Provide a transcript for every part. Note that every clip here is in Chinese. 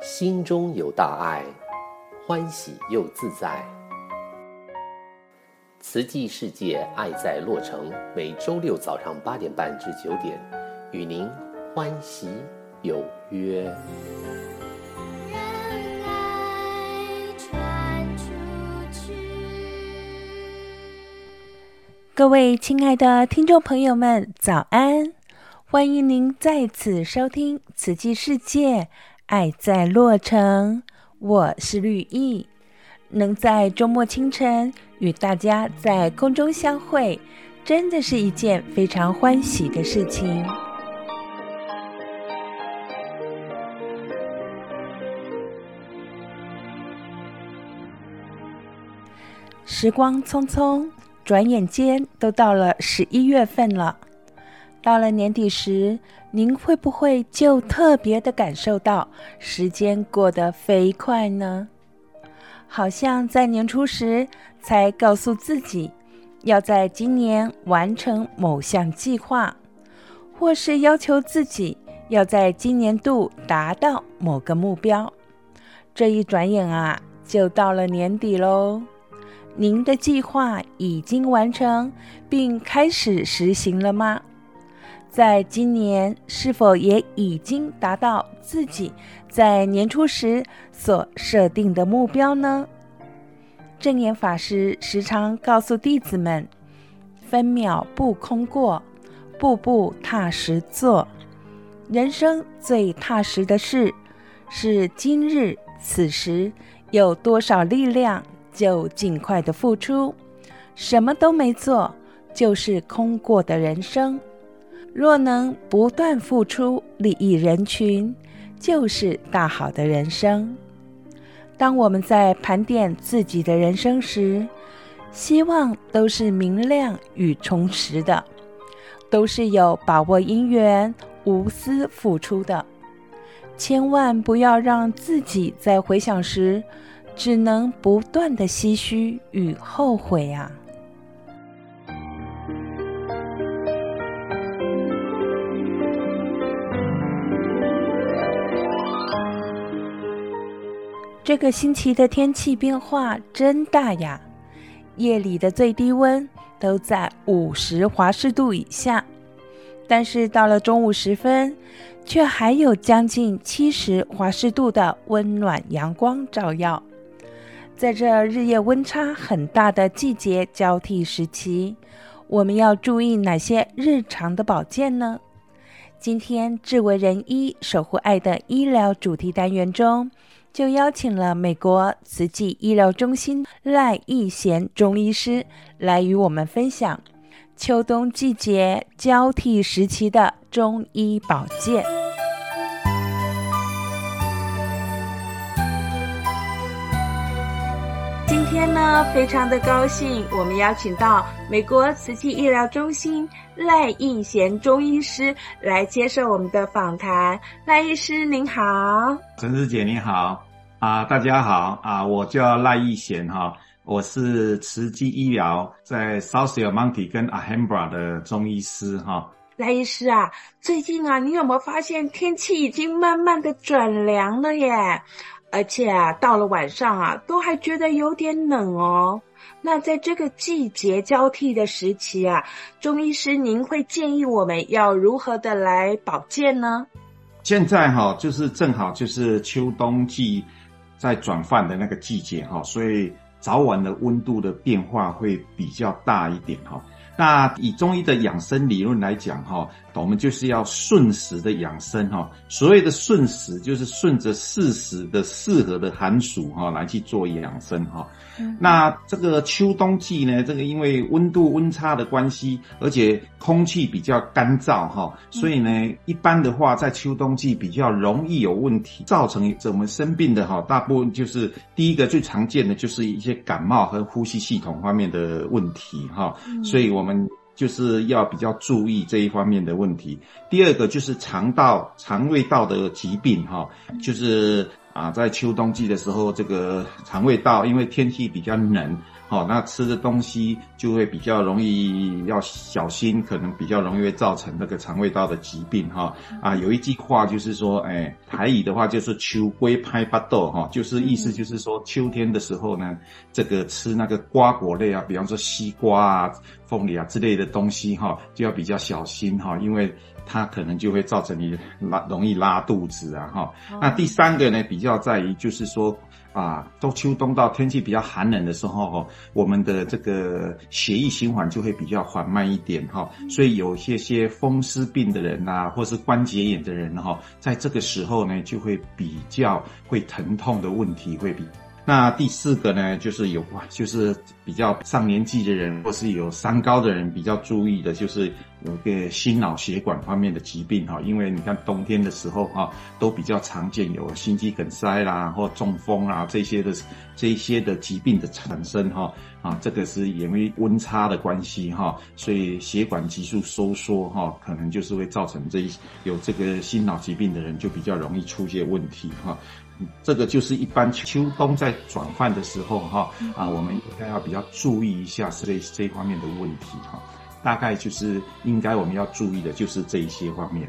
心中有大爱，欢喜又自在。慈济世界爱在洛城，每周六早上八点半至九点，与您欢喜有约。各位亲爱的听众朋友们，早安！欢迎您再次收听慈济世界爱在洛城，我是绿意。能在周末清晨与大家在空中相会，真的是一件非常欢喜的事情。时光匆匆。转眼间都到了十一月份了，到了年底时，您会不会就特别的感受到时间过得飞快呢？好像在年初时才告诉自己，要在今年完成某项计划，或是要求自己要在今年度达到某个目标，这一转眼啊，就到了年底喽。您的计划已经完成并开始实行了吗？在今年是否也已经达到自己在年初时所设定的目标呢？证严法师时常告诉弟子们：“分秒不空过，步步踏实做。人生最踏实的事，是今日此时有多少力量。”就尽快的付出，什么都没做，就是空过的人生。若能不断付出，利益人群，就是大好的人生。当我们在盘点自己的人生时，希望都是明亮与充实的，都是有把握因缘、无私付出的。千万不要让自己在回想时，只能不断的唏嘘与后悔啊！这个星期的天气变化真大呀！夜里的最低温都在五十华氏度以下，但是到了中午时分，却还有将近七十华氏度的温暖阳光照耀。在这日夜温差很大的季节交替时期，我们要注意哪些日常的保健呢？今天智为人医守护爱的医疗主题单元中，就邀请了美国慈济医疗中心赖义贤中医师来与我们分享秋冬季节交替时期的中医保健。今天呢，非常的高兴，我们邀请到美国慈济医疗中心赖逸贤中医师来接受我们的访谈。赖医师您好，陈师姐你好啊，大家好啊，我叫赖逸贤哈，我是慈济医疗在 South El Monte 跟 Alhambra 的中医师哈。赖医师啊，最近啊，你有没有发现天气已经慢慢的转凉了耶？而且啊，到了晚上啊，都还觉得有点冷哦。那在这个季节交替的时期啊，中医师您会建议我们要如何的来保健呢？现在哈，就是正好就是秋冬季在转换的那个季节哈，所以早晚的温度的变化会比较大一点哈。那以中医的养生理论来讲哈。我们就是要顺时的养生哈，所谓的顺时就是顺着适时的适合的寒暑哈来去做养生哈。那这个秋冬季呢，这个因为温度温差的关系，而且空气比较干燥哈，所以呢，一般的话在秋冬季比较容易有问题，造成我们生病的哈，大部分就是第一个最常见的就是一些感冒和呼吸系统方面的问题哈，所以我们。就是要比较注意这一方面的问题。第二个就是肠道、肠胃道的疾病，哈，就是啊，在秋冬季的时候，这个肠胃道因为天气比较冷，好，那吃的东西就会比较容易要小心，可能比较容易会造成那个肠胃道的疾病哈。啊，有一句话就是说，哎，台语的话就是“秋龟拍巴豆”哈，就是意思就是说秋天的时候呢，这个吃那个瓜果类啊，比方说西瓜啊、凤梨啊之类的东西哈，就要比较小心哈，因为它可能就会造成你拉容易拉肚子啊哈。那第三个呢，比较在于就是说。啊，到秋冬到天气比较寒冷的时候，哈，我们的这个血液循环就会比较缓慢一点，哈，所以有些些风湿病的人呐，或是关节炎的人，哈，在这个时候呢，就会比较会疼痛的问题会比。那第四个呢，就是有就是比较上年纪的人，或是有三高的人比较注意的，就是有个心脑血管方面的疾病哈。因为你看冬天的时候哈，都比较常见有心肌梗塞啦，或中风啦这些的这些的疾病的产生哈。啊，这个是因为温差的关系哈，所以血管急速收缩哈，可能就是会造成这一有这个心脑疾病的人就比较容易出现问题哈。这个就是一般秋冬在转换的时候哈啊，我们应该要比较注意一下这这一方面的问题哈。大概就是应该我们要注意的就是这一些方面。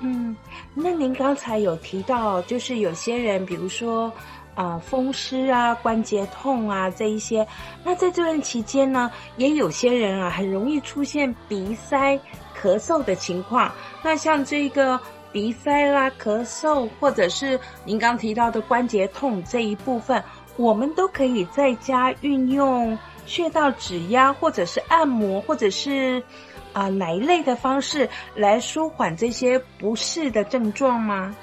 嗯，那您刚才有提到，就是有些人，比如说啊、呃、风湿啊、关节痛啊这一些，那在这段期间呢，也有些人啊很容易出现鼻塞、咳嗽的情况。那像这个。鼻塞啦、咳嗽，或者是您刚提到的关节痛这一部分，我们都可以在家运用穴道指压，或者是按摩，或者是啊、呃、哪一类的方式来舒缓这些不适的症状吗？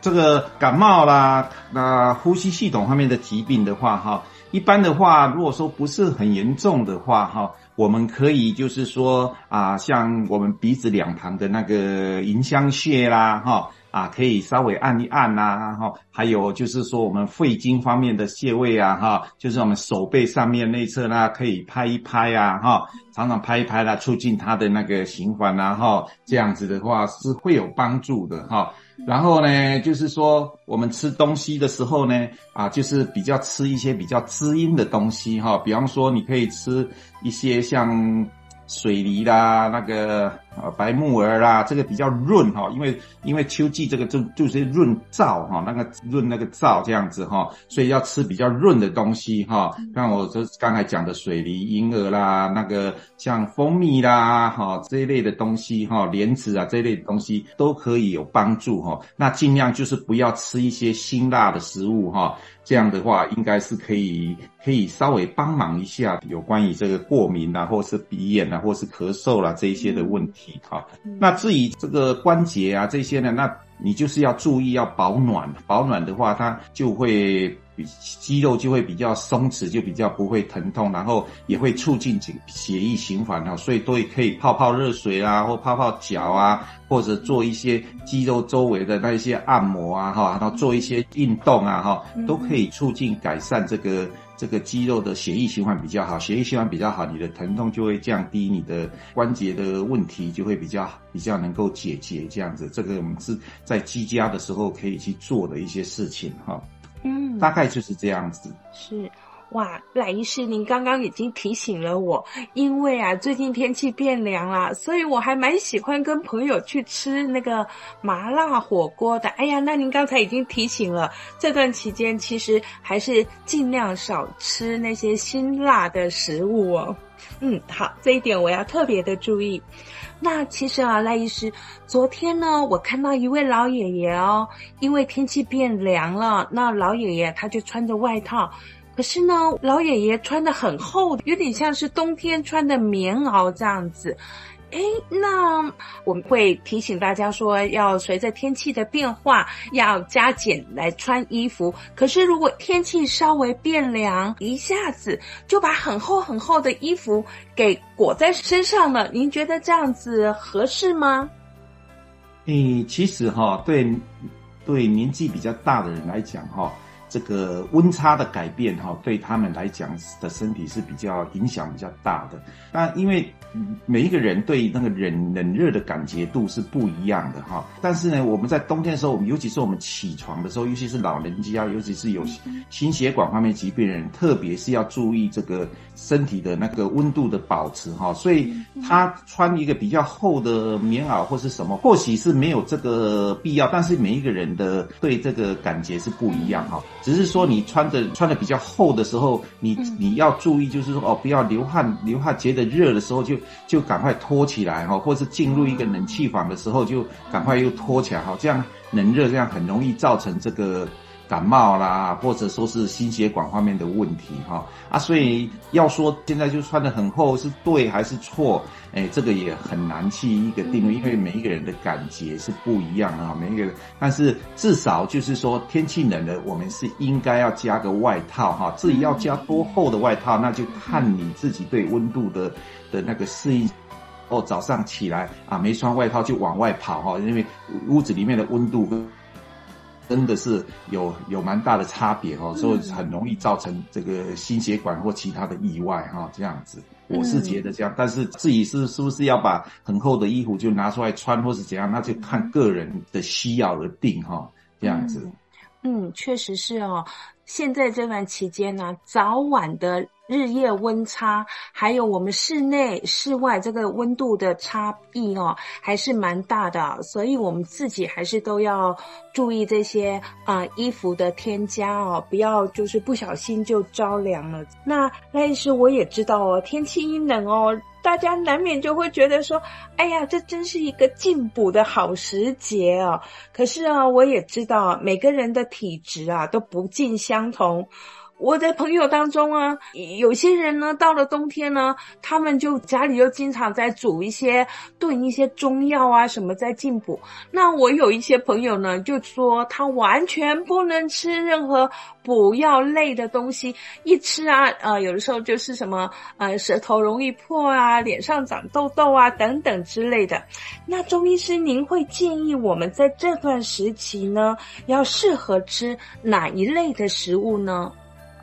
这个感冒啦，那呼吸系统方面的疾病的话，哈，一般的话，如果说不是很严重的话，哈。我们可以就是说啊，像我们鼻子两旁的那个迎香穴啦，哈啊，可以稍微按一按呐，哈，还有就是说我们肺经方面的穴位啊，哈，就是我们手背上面内侧呢，可以拍一拍啊，哈，常常拍一拍啦，促进它的那个循环啊，哈，这样子的话是会有帮助的，哈。然后呢，就是说我们吃东西的时候呢，啊，就是比较吃一些比较滋阴的东西哈，比方说你可以吃一些像水梨啦，那个。啊，白木耳啦，这个比较润哈，因为因为秋季这个就就是润燥哈，那个润那个燥这样子哈，所以要吃比较润的东西哈。像我这刚才讲的水梨、银耳啦，那个像蜂蜜啦哈这一类的东西哈，莲子啊这一类的东西都可以有帮助哈。那尽量就是不要吃一些辛辣的食物哈，这样的话应该是可以可以稍微帮忙一下有关于这个过敏啊，或是鼻炎啊，或是咳嗽啦这一些的问题。啊，那至于这个关节啊这些呢，那你就是要注意要保暖，保暖的话，它就会肌肉就会比较松弛，就比较不会疼痛，然后也会促进血液循环哈，所以都可以泡泡热水啊，或泡泡脚啊，或者做一些肌肉周围的那一些按摩啊哈，然后做一些运动啊哈，都可以促进改善这个。这个肌肉的血液循环比较好，血液循环比较好，你的疼痛就会降低，你的关节的问题就会比较比较能够解决。这样子，这个我们是在居家的时候可以去做的一些事情哈。嗯，大概就是这样子。是。哇，赖医师，您刚刚已经提醒了我，因为啊，最近天气变凉了，所以我还蛮喜欢跟朋友去吃那个麻辣火锅的。哎呀，那您刚才已经提醒了，这段期间其实还是尽量少吃那些辛辣的食物哦。嗯，好，这一点我要特别的注意。那其实啊，赖医师，昨天呢，我看到一位老爷爷哦，因为天气变凉了，那老爷爷他就穿着外套。可是呢，老爷爷穿的很厚，有点像是冬天穿的棉袄这样子。诶，那我们会提醒大家说，要随着天气的变化，要加减来穿衣服。可是如果天气稍微变凉，一下子就把很厚很厚的衣服给裹在身上了，您觉得这样子合适吗？诶，其实哈，对，对年纪比较大的人来讲哈。这个温差的改变哈，对他们来讲的身体是比较影响比较大的。那因为每一个人对那个冷冷热的感觉度是不一样的哈。但是呢，我们在冬天的时候，尤其是我们起床的时候，尤其是老人家，尤其是有心血管方面疾病的人，特别是要注意这个身体的那个温度的保持哈。所以他穿一个比较厚的棉袄或是什么，或许是没有这个必要，但是每一个人的对这个感觉是不一样哈。只是说你穿的穿的比较厚的时候，你你要注意，就是说哦，不要流汗，流汗觉得热的时候就就赶快脱起来哈，或是进入一个冷气房的时候就赶快又脱起来哈，这样冷热这样很容易造成这个。感冒啦，或者说是心血管方面的问题哈啊，所以要说现在就穿的很厚是对还是错？哎，这个也很难去一个定位，因为每一个人的感觉是不一样的哈，每一个人。但是至少就是说天气冷了，我们是应该要加个外套哈。至于要加多厚的外套，那就看你自己对温度的的那个适应。哦，早上起来啊，没穿外套就往外跑哈，因为屋子里面的温度。真的是有有蛮大的差别哦，所以很容易造成这个心血管或其他的意外哈，这样子，我是觉得这样。但是自己是是不是要把很厚的衣服就拿出来穿，或是怎样，那就看个人的需要而定哈，这样子。嗯，确实是哦。现在这段期间呢，早晚的。日夜温差，还有我们室内、室外这个温度的差异哦，还是蛮大的，所以我们自己还是都要注意这些啊、衣服的添加哦，不要就是不小心就着凉了。那赖医师，我也知道哦，天气一冷哦，大家难免就会觉得说，哎呀，这真是一个进补的好时节哦。可是啊，我也知道每个人的体质啊都不尽相同。我的朋友当中啊，有些人呢，到了冬天呢，他们就家里就经常在煮一些炖一些中药啊什么在进补。那我有一些朋友呢，就说他完全不能吃任何补药类的东西，一吃啊，呃，有的时候就是什么呃舌头容易破啊，脸上长痘痘啊等等之类的。那中医师，您会建议我们在这段时期呢，要适合吃哪一类的食物呢？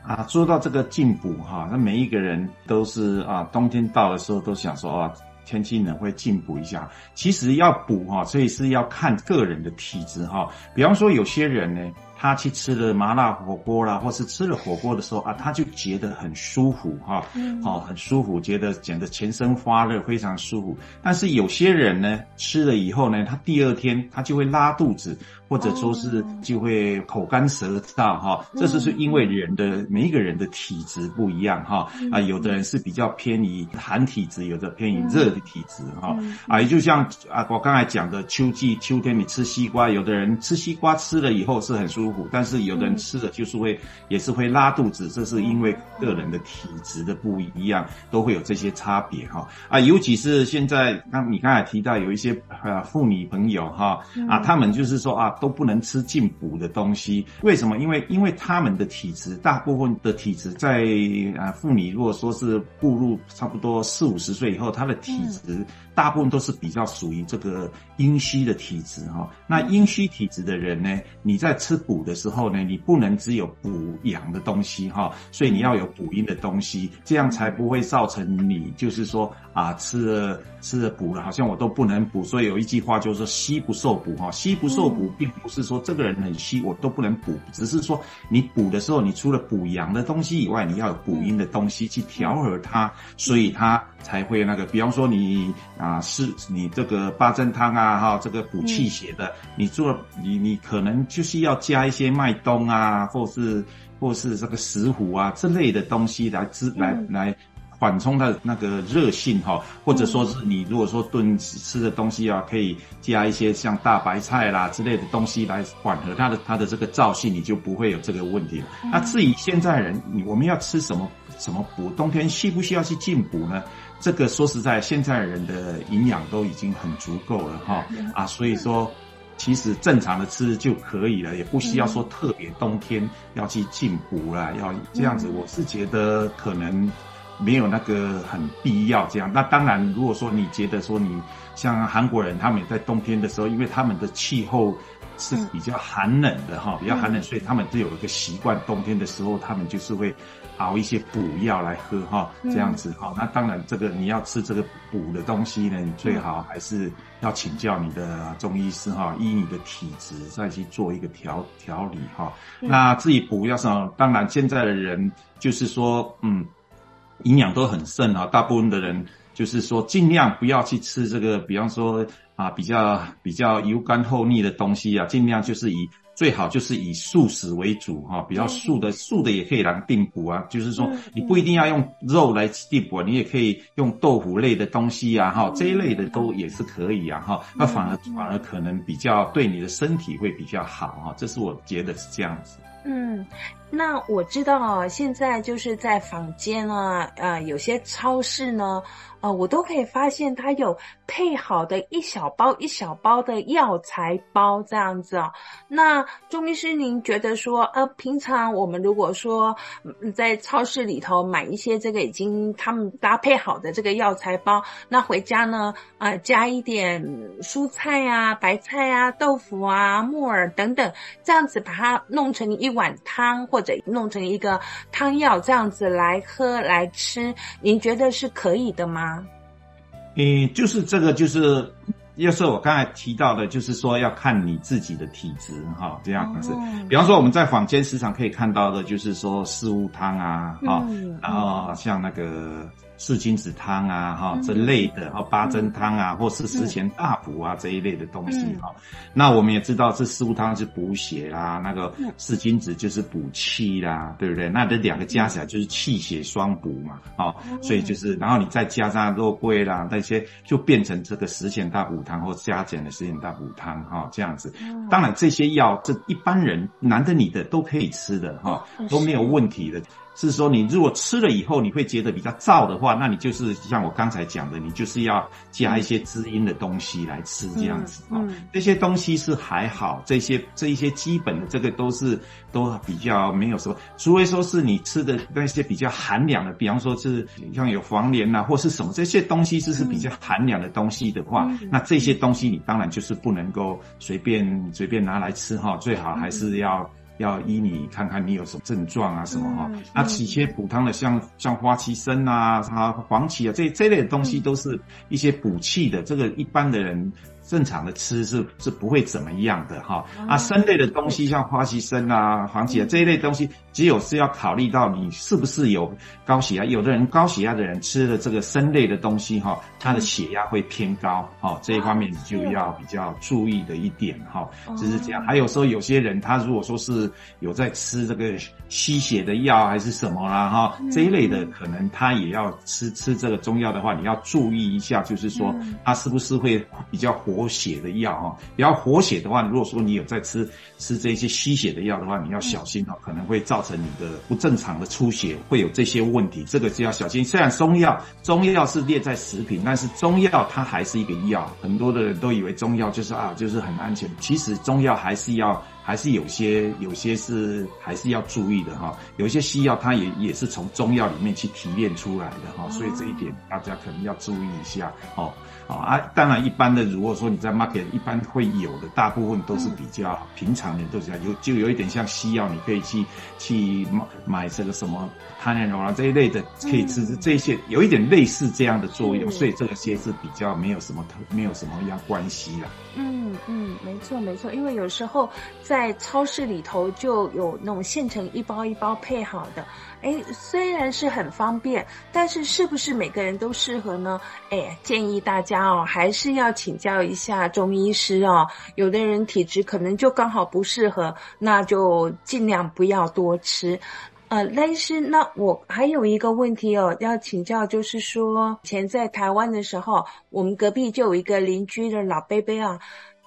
啊，说到这个进补哈，那每一个人都是啊，冬天到的时候都想说啊，天气冷会进补一下。其实要补哈，所以是要看个人的体质哈。比方说有些人呢。他去吃了麻辣火锅啦，或是吃了火锅的时候啊，他就觉得很舒服哈，嗯，好，很舒服，觉得觉得全身发热，非常舒服。但是有些人呢，吃了以后呢，他第二天他就会拉肚子，或者说是就会口干舌燥哈。这是是因为人的每一个人的体质不一样哈啊，有的人是比较偏于寒体质，有的偏于热的体质哈啊，也就像啊我刚才讲的秋季秋天你吃西瓜，有的人吃西瓜吃了以后是很舒服。但是有的人吃了就是会，也是会拉肚子，这是因为个人的体质的不一样，都会有这些差别哈。啊，尤其是现在刚你刚才提到有一些呃妇女朋友哈啊，他们就是说啊都不能吃进补的东西，为什么？因为因为他们的体质，大部分的体质在啊妇女如果说是步入差不多四五十岁以后，她的体质大部分都是比较属于这个阴虚的体质哈。那阴虚体质的人呢，你在吃补的时候呢，你不能只有补阳的东西哈，所以你要有补阴的东西，这样才不会造成你就是说啊吃了吃了补了，好像我都不能补。所以有一句话就是说虚不受补哈，虚不受补并不是说这个人很虚我都不能补，只是说你补的时候，你除了补阳的东西以外，你要有补阴的东西去调和它，所以它才会那个。比方说你啊是你这个八珍汤啊哈，这个补气血的，你做你你可能就是要加一。些麦冬啊，或是或是这个石斛啊这类的东西来滋来来缓冲它的那个热性哈，或者说是你如果说炖吃的东西啊，可以加一些像大白菜啦之类的东西来缓和它的它的这个燥性，你就不会有这个问题了。那至于现在人，你我们要吃什么什么补？冬天需不需要去进补呢？这个说实在，现在人的营养都已经很足够了哈啊，所以说。其实正常的吃就可以了，也不需要说特别冬天要去进补了，要这样子。我是觉得可能没有那个很必要这样。那当然，如果说你觉得说你像韩国人，他们在冬天的时候，因为他们的气候是比较寒冷的哈，比较寒冷，所以他们就有一个习惯，冬天的时候他们就是会。熬一些补药来喝哈，这样子哈。那当然，这个你要吃这个补的东西呢，你最好还是要请教你的中医师哈，依你的体质再去做一个调调理哈。那至于补药上，当然现在的人就是说，嗯，营养都很盛啊，大部分的人就是说尽量不要去吃这个，比方说啊，比较比较油干厚腻的东西啊，尽量就是以。最好就是以素食为主哈，比较素的素的也可以来定补啊。就是说你不一定要用肉来定补，你也可以用豆腐类的东西啊哈，这一类的都也是可以啊哈。那反而反而可能比较对你的身体会比较好哈，这是我觉得是这样子。嗯，那我知道啊现在就是在坊间啊，呃，有些超市呢。呃，我都可以发现它有配好的一小包一小包的药材包这样子哦。那钟医师，您觉得说，呃，平常我们如果说在超市里头买一些这个已经他们搭配好的这个药材包，那回家呢，呃，加一点蔬菜啊、白菜啊、豆腐啊、木耳等等，这样子把它弄成一碗汤，或者弄成一个汤药这样子来喝来吃，您觉得是可以的吗？嗯，就是这个，就是要是我刚才提到的，就是说要看你自己的体质哈，这样子。比方说我们在坊间时常可以看到的，就是说四物汤啊，哈，然后像那个。四君子汤啊，哈，这类的，哈，八珍汤啊，或是十全大补啊，这一类的东西，哈。那我们也知道，这四物汤是补血啦，那个四君子就是补气啦，对不对？那这两个加起来就是气血双补嘛，哦，所以就是，然后你再加上肉桂啦，那些就变成这个十全大补汤或加减的十全大补汤，哈，这样子。当然这些药，这一般人男的女的都可以吃的，哈，都没有问题的。是说，你如果吃了以后你会觉得比较燥的话，那你就是像我刚才讲的，你就是要加一些滋阴的东西来吃这样子啊。这些东西是还好，这些这一些基本的这个都是都比较没有什么，除非说是你吃的那些比较寒凉的，比方说是像有黄连呐或是什么这些东西，就是比较寒凉的东西的话，那这些东西你当然就是不能够随便随便拿来吃哈，最好还是要。要依你看看你有什么症状啊什么哈，那起些补汤的像像花旗参啊、啊黄芪啊这这类的东西都是一些补气的，这个一般的人。正常的吃是是不会怎么样的哈啊，参类的东西像花旗参啊、黄芪啊这一类东西，只有是要考虑到你是不是有高血压。有的人高血压的人吃了这个参类的东西哈，他的血压会偏高哈，这一方面你就要比较注意的一点哈，就是这样。还有说有些人他如果说是有在吃这个吸血的药还是什么啦哈，这一类的可能他也要吃吃这个中药的话，你要注意一下，就是说他是不是会比较活。活血的药哈，比较活血的话，如果说你有在吃吃这些吸血的药的话，你要小心哈，可能会造成你的不正常的出血，会有这些问题，这个就要小心。虽然中药中药是列在食品，但是中药它还是一个药，很多的人都以为中药就是啊，就是很安全，其实中药还是要。还是有些有些是还是要注意的哈，有一些西药它也也是从中药里面去提炼出来的哈，所以这一点大家可能要注意一下哦。哦啊，当然一般的，如果说你在 market 一般会有的，大部分都是比较平常的，都是有就有一点像西药，你可以去去买买这个什么泰诺啊这一类的可以吃，这些有一点类似这样的作用，所以这个些是比较没有什么特没有什么样关系啦。嗯嗯，没错没错，因为有时候在超市里头就有那种现成一包一包配好的，哎，虽然是很方便，但是是不是每个人都适合呢？哎，建议大家哦，还是要请教一下中医师哦。有的人体质可能就刚好不适合，那就尽量不要多吃。呃，但是那我还有一个问题哦，要请教，就是说，以前在台湾的时候，我们隔壁就有一个邻居的老伯伯啊。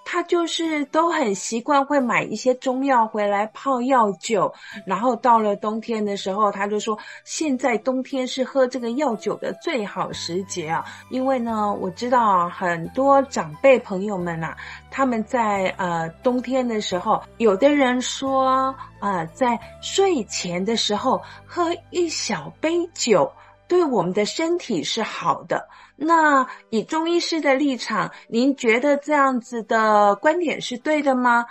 他就是都很习惯会买一些中药回来泡药酒，然后到了冬天的时候，他就说现在冬天是喝这个药酒的最好时节啊，因为呢，我知道很多长辈朋友们啊，他们在呃冬天的时候，有的人说啊，在睡前的时候喝一小杯酒。对我们的身体是好的。那以中医师的立场，您觉得这样子的观点是对的吗？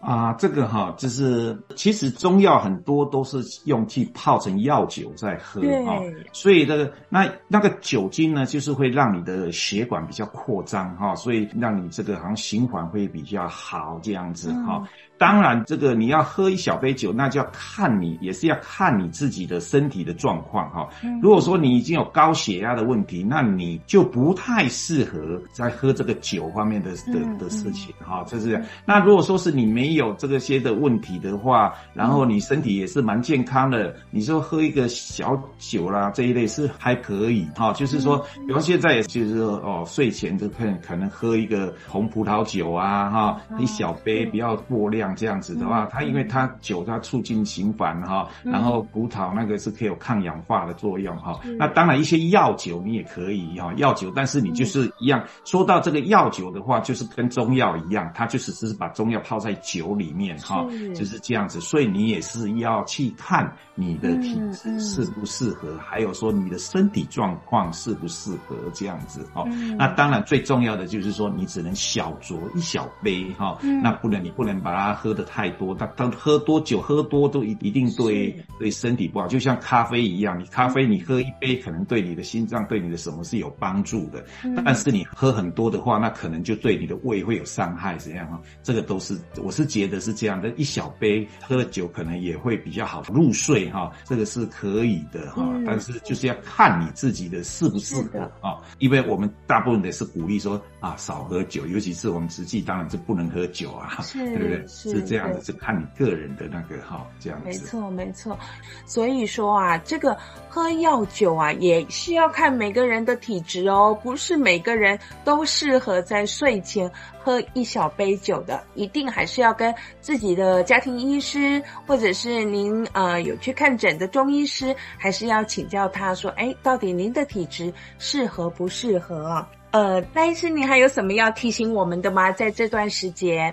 啊，这个哈，就是其实中药很多都是用去泡成药酒在喝啊，所以这个那那个酒精呢，就是会让你的血管比较扩张哈，所以让你这个好像循环会比较好这样子哈。嗯当然，这个你要喝一小杯酒，那就要看你，也是要看你自己的身体的状况哈。如果说你已经有高血压的问题，那你就不太适合在喝这个酒方面的的的事情哈。就是这样。那如果说是你没有这个些的问题的话，然后你身体也是蛮健康的，你说喝一个小酒啦这一类是还可以哈。就是说，比方现在也就是说哦，睡前就可能可能喝一个红葡萄酒啊哈，一小杯不要过量。像这样子的话，它因为它酒它促进循环哈，然后葡萄那个是可以有抗氧化的作用哈。那当然一些药酒你也可以哈，药酒，但是你就是一样。说到这个药酒的话，就是跟中药一样，它就是只是把中药泡在酒里面哈，就是这样子。所以你也是要去看你的体质适不适合，还有说你的身体状况适不适合这样子哈。那当然最重要的就是说你只能小酌一小杯哈，那不能你不能把它。喝的太多，他他喝多酒喝多都一一定对对身体不好，就像咖啡一样，你咖啡你喝一杯可能对你的心脏对你的什么是有帮助的，但是你喝很多的话，那可能就对你的胃会有伤害，怎样哈？这个都是我是觉得是这样的，一小杯喝了酒可能也会比较好入睡哈，这个是可以的哈，但是就是要看你自己的适不适合啊，因为我们大部分的是鼓励说啊少喝酒，尤其是我们实际当然是不能喝酒啊，对不对？是这样子，是看你个人的那个哈，这样子。没错，没错。所以说啊，这个喝药酒啊，也是要看每个人的体质哦，不是每个人都适合在睡前喝一小杯酒的，一定还是要跟自己的家庭医师，或者是您呃有去看诊的中医师，还是要请教他说，哎，到底您的体质适合不适合啊？呃，赖医师，你还有什么要提醒我们的吗？在这段时间？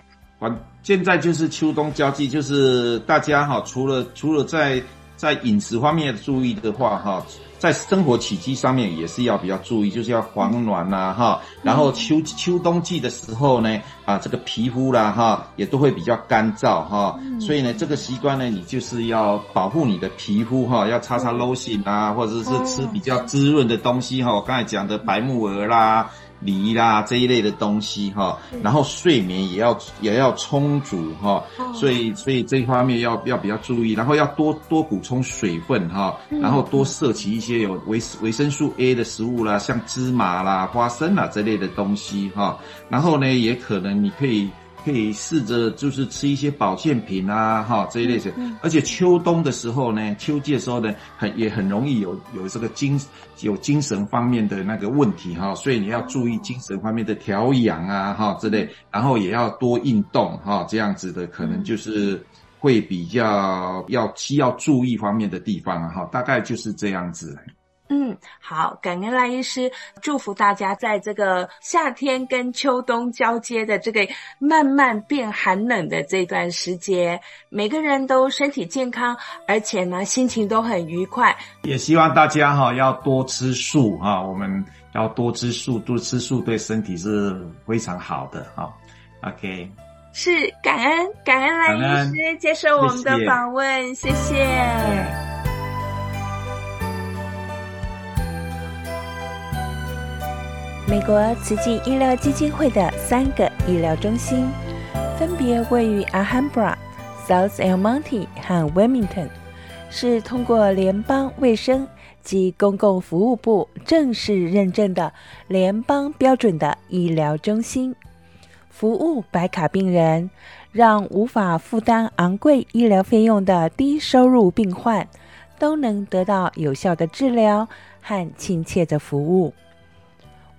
现在就是秋冬交际，就是大家哈，除了除了在在饮食方面注意的话哈，在生活起居上面也是要比较注意，就是要防暖呐哈。然后秋秋冬季的时候呢，啊这个皮肤啦哈也都会比较干燥哈，所以呢这个习惯呢，你就是要保护你的皮肤哈，要擦擦 lotion 啊，或者是吃比较滋润的东西哈。我刚才讲的白木耳啦。梨啦这一类的东西哈，然后睡眠也要也要充足哈，所以所以这一方面要要比较注意，然后要多多补充水分哈，然后多摄取一些有维维生素 A 的食物啦，像芝麻啦、花生啦这类的东西哈，然后呢也可能你可以。可以试着就是吃一些保健品啊，哈这一类型。而且秋冬的时候呢，秋季的时候呢，很也很容易有有这个精有精神方面的那个问题哈，所以你要注意精神方面的调养啊，哈之类，然后也要多运动哈，这样子的可能就是会比较要需要注意方面的地方啊，哈，大概就是这样子。嗯，好，感恩赖医师，祝福大家在这个夏天跟秋冬交接的这个慢慢变寒冷的这段时间，每个人都身体健康，而且呢心情都很愉快。也希望大家哈要多吃素哈，我们要多吃素，多吃素对身体是非常好的哈。OK，是感恩感恩赖医师接受我们的访问，谢谢。谢谢。美国慈济医疗基金会的三个医疗中心，分别位于 Alhambra、South El Monte 和 Wilmington，是通过联邦卫生及公共服务部正式认证的联邦标准的医疗中心，服务白卡病人，让无法负担昂贵医疗费用的低收入病患都能得到有效的治疗和亲切的服务。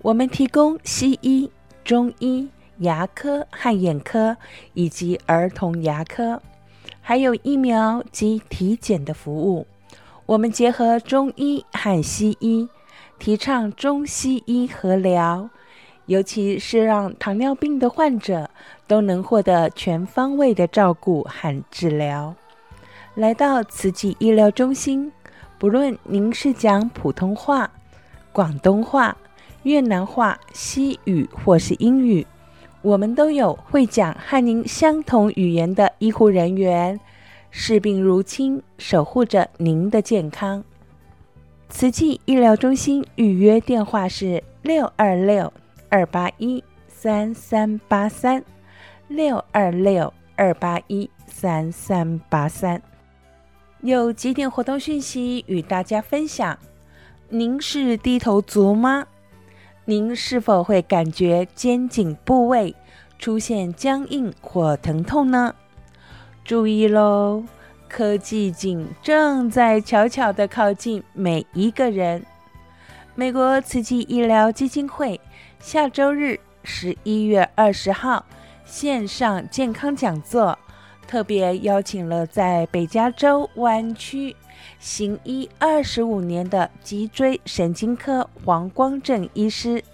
我们提供西医、中医、牙科和眼科，以及儿童牙科，还有疫苗及体检的服务。我们结合中医和西医，提倡中西医合疗，尤其是让糖尿病的患者都能获得全方位的照顾和治疗。来到慈济医疗中心。不论您是讲普通话、广东话、越南话、西语或是英语，我们都有会讲和您相同语言的医护人员，视病如亲，守护着您的健康。慈济医疗中心预约电话是六二六二八一三三八三六二六二八一三三八三。有几点活动讯息与大家分享。您是低头族吗？您是否会感觉肩颈部位出现僵硬或疼痛呢？注意喽，科技颈正在悄悄地靠近每一个人。美国慈济医疗基金会下周日十一月二十号线上健康讲座。特别邀请了在北加州湾区行医二十五年的脊椎神经科黄光正医师，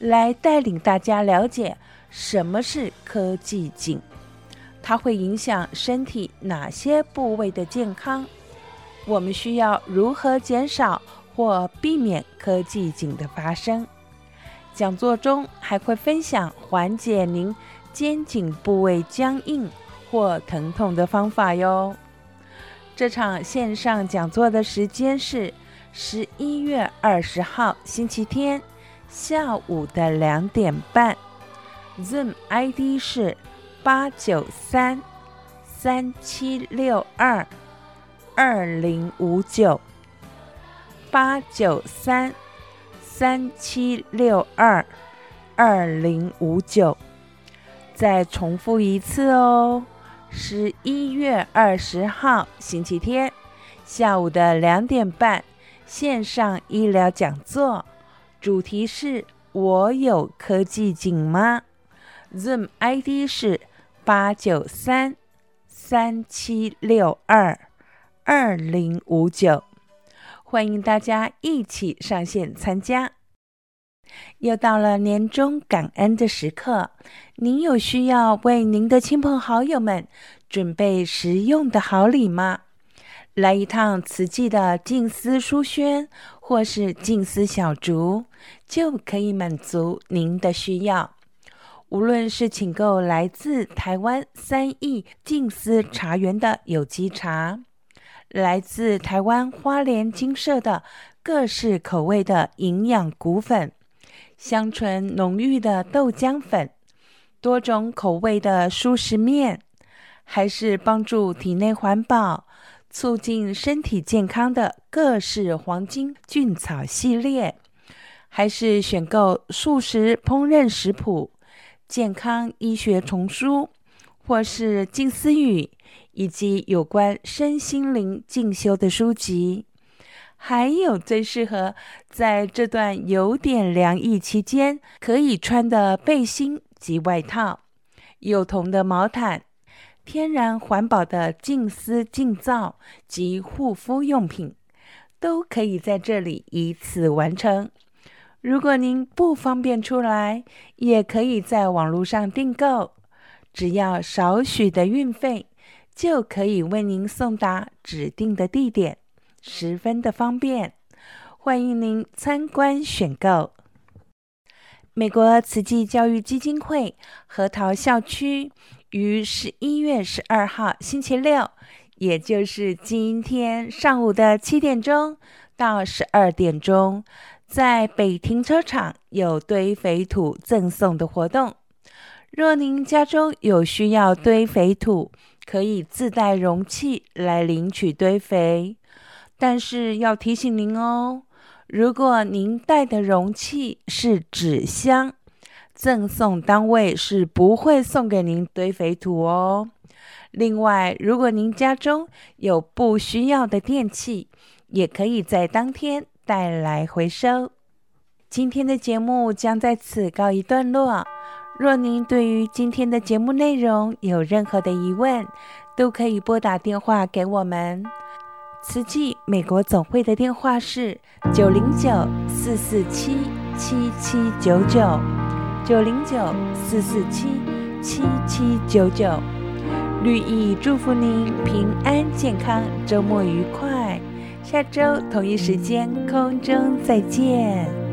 来带领大家了解什么是科技颈，它会影响身体哪些部位的健康，我们需要如何减少或避免科技颈的发生。讲座中还会分享缓解您肩颈部位僵硬。或疼痛的方法哟。这场线上讲座的时间是十一月二十号星期天下午的两点半，Zoom ID 是八九三三七六二二零五九八九三三七六二二零五九，再重复一次哦。十一月二十号星期天下午的两点半，线上医疗讲座，主题是“我有科技颈吗？”Zoom ID 是八九三三七六二二零五九，欢迎大家一起上线参加。又到了年终感恩的时刻，您有需要为您的亲朋好友们准备实用的好礼吗？来一趟慈济的静思书轩或是静思小竹，就可以满足您的需要。无论是请购来自台湾三义静思茶园的有机茶，来自台湾花莲金舍的各式口味的营养谷粉。香醇浓郁的豆浆粉，多种口味的蔬食面，还是帮助体内环保、促进身体健康的各式黄金菌草系列，还是选购素食烹饪食谱、健康医学丛书，或是静思语，以及有关身心灵进修的书籍。还有最适合在这段有点凉意期间可以穿的背心及外套，幼童的毛毯，天然环保的净丝净皂及护肤用品，都可以在这里一次完成。如果您不方便出来，也可以在网络上订购，只要少许的运费，就可以为您送达指定的地点。十分的方便，欢迎您参观选购。美国慈济教育基金会核桃校区于十一月十二号星期六，也就是今天上午的七点钟到十二点钟，在北停车场有堆肥土赠送的活动。若您家中有需要堆肥土，可以自带容器来领取堆肥。但是要提醒您哦，如果您带的容器是纸箱，赠送单位是不会送给您堆肥土哦。另外，如果您家中有不需要的电器，也可以在当天带来回收。今天的节目将在此告一段落。若您对于今天的节目内容有任何的疑问，都可以拨打电话给我们。慈济美国总会的电话是九零九四四七七七九九九零九四四七七七九九。绿意祝福您平安健康，周末愉快，下周同一时间空中再见。